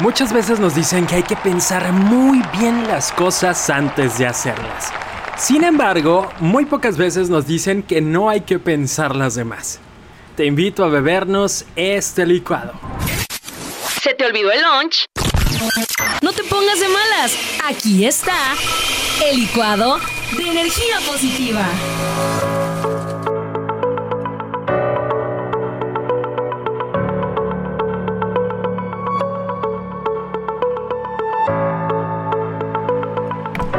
Muchas veces nos dicen que hay que pensar muy bien las cosas antes de hacerlas. Sin embargo, muy pocas veces nos dicen que no hay que pensar las demás. Te invito a bebernos este licuado. ¿Se te olvidó el lunch? No te pongas de malas. Aquí está el licuado de energía positiva.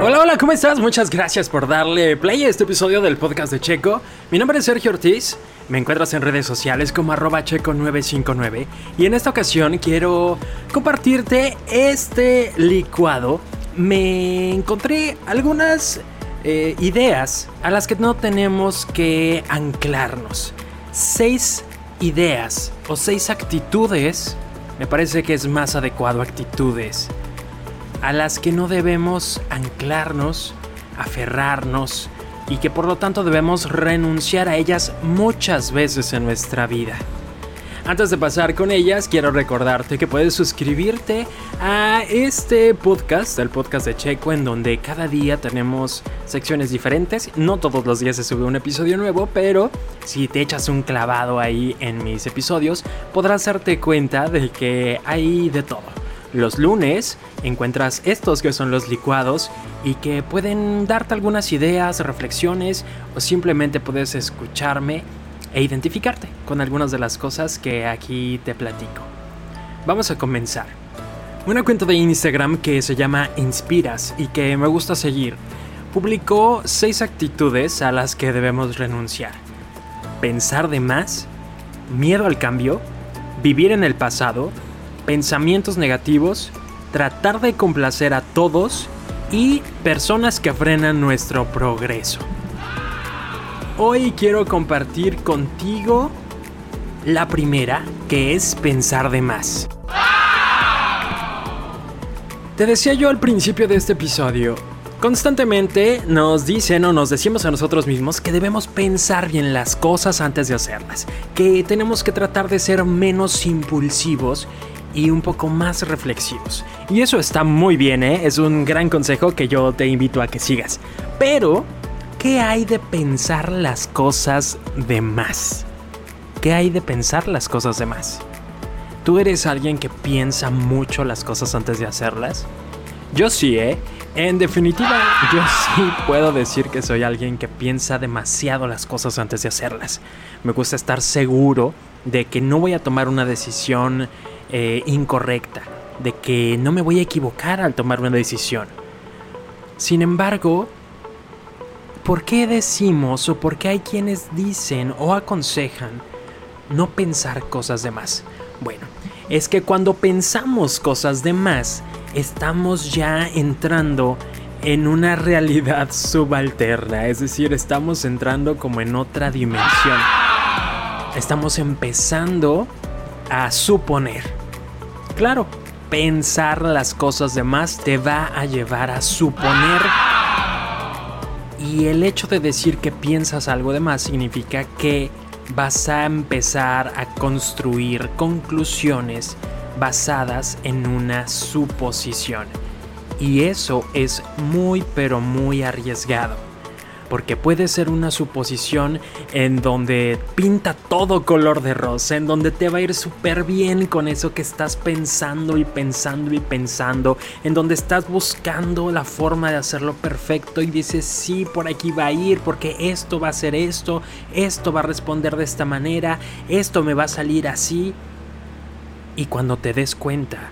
Hola, hola, ¿cómo estás? Muchas gracias por darle play a este episodio del podcast de Checo. Mi nombre es Sergio Ortiz, me encuentras en redes sociales como arroba checo959 y en esta ocasión quiero compartirte este licuado. Me encontré algunas eh, ideas a las que no tenemos que anclarnos. Seis ideas o seis actitudes, me parece que es más adecuado actitudes a las que no debemos anclarnos, aferrarnos y que por lo tanto debemos renunciar a ellas muchas veces en nuestra vida. Antes de pasar con ellas, quiero recordarte que puedes suscribirte a este podcast, el podcast de Checo, en donde cada día tenemos secciones diferentes. No todos los días se sube un episodio nuevo, pero si te echas un clavado ahí en mis episodios, podrás darte cuenta de que hay de todo los lunes encuentras estos que son los licuados y que pueden darte algunas ideas, reflexiones o simplemente puedes escucharme e identificarte con algunas de las cosas que aquí te platico. Vamos a comenzar. Una cuenta de Instagram que se llama Inspiras y que me gusta seguir publicó seis actitudes a las que debemos renunciar. Pensar de más, miedo al cambio, vivir en el pasado, pensamientos negativos, tratar de complacer a todos y personas que frenan nuestro progreso. Hoy quiero compartir contigo la primera, que es pensar de más. Te decía yo al principio de este episodio, constantemente nos dicen o nos decimos a nosotros mismos que debemos pensar bien las cosas antes de hacerlas, que tenemos que tratar de ser menos impulsivos y un poco más reflexivos. Y eso está muy bien, ¿eh? es un gran consejo que yo te invito a que sigas. Pero, ¿qué hay de pensar las cosas de más? ¿Qué hay de pensar las cosas de más? ¿Tú eres alguien que piensa mucho las cosas antes de hacerlas? Yo sí, ¿eh? En definitiva, yo sí puedo decir que soy alguien que piensa demasiado las cosas antes de hacerlas. Me gusta estar seguro de que no voy a tomar una decisión eh, incorrecta, de que no me voy a equivocar al tomar una decisión. Sin embargo, ¿por qué decimos o por qué hay quienes dicen o aconsejan no pensar cosas de más? Bueno, es que cuando pensamos cosas de más, estamos ya entrando en una realidad subalterna, es decir, estamos entrando como en otra dimensión. Estamos empezando a suponer. Claro, pensar las cosas de más te va a llevar a suponer. Y el hecho de decir que piensas algo de más significa que vas a empezar a construir conclusiones basadas en una suposición. Y eso es muy pero muy arriesgado porque puede ser una suposición en donde pinta todo color de rosa, en donde te va a ir súper bien con eso que estás pensando y pensando y pensando, en donde estás buscando la forma de hacerlo perfecto y dices, sí, por aquí va a ir, porque esto va a ser esto, esto va a responder de esta manera, esto me va a salir así. Y cuando te des cuenta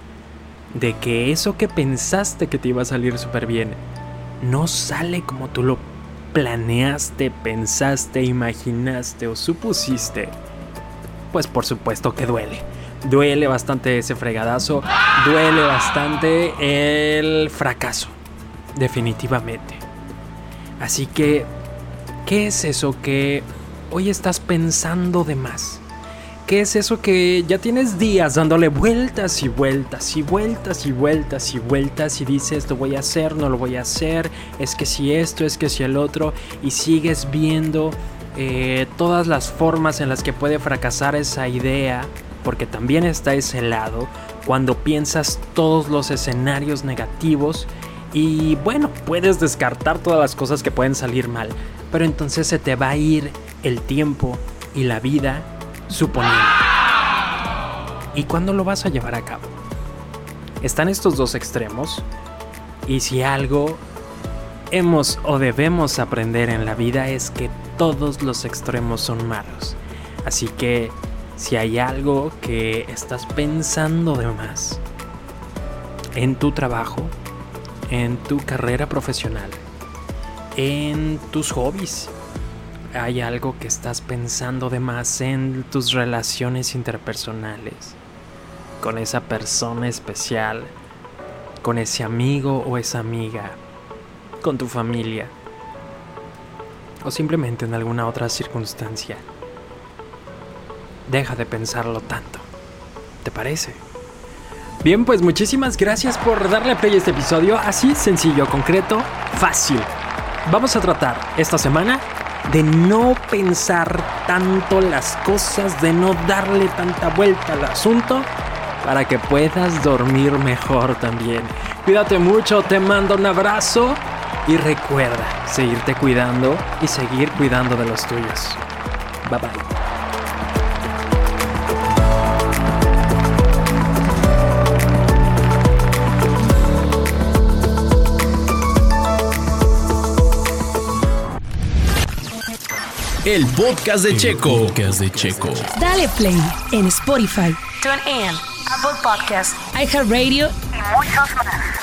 de que eso que pensaste que te iba a salir súper bien, no sale como tú lo planeaste, pensaste, imaginaste o supusiste, pues por supuesto que duele. Duele bastante ese fregadazo, duele bastante el fracaso, definitivamente. Así que, ¿qué es eso que hoy estás pensando de más? ¿Qué es eso que ya tienes días dándole vueltas y vueltas y vueltas y vueltas y vueltas y dices lo voy a hacer, no lo voy a hacer, es que si esto, es que si el otro y sigues viendo eh, todas las formas en las que puede fracasar esa idea porque también está ese lado cuando piensas todos los escenarios negativos y bueno, puedes descartar todas las cosas que pueden salir mal, pero entonces se te va a ir el tiempo y la vida suponiendo. ¿Y cuándo lo vas a llevar a cabo? Están estos dos extremos y si algo hemos o debemos aprender en la vida es que todos los extremos son malos. Así que si hay algo que estás pensando de más en tu trabajo, en tu carrera profesional, en tus hobbies, hay algo que estás pensando de más en tus relaciones interpersonales, con esa persona especial, con ese amigo o esa amiga, con tu familia, o simplemente en alguna otra circunstancia. Deja de pensarlo tanto. ¿Te parece? Bien, pues muchísimas gracias por darle play a este episodio. Así, sencillo, concreto, fácil. Vamos a tratar esta semana de no pensar tanto las cosas, de no darle tanta vuelta al asunto, para que puedas dormir mejor también. Cuídate mucho, te mando un abrazo y recuerda seguirte cuidando y seguir cuidando de los tuyos. Bye bye. El podcast de Checo. podcast de Checo. Dale play en Spotify, TuneIn, Apple Podcast iHeartRadio y muchos más.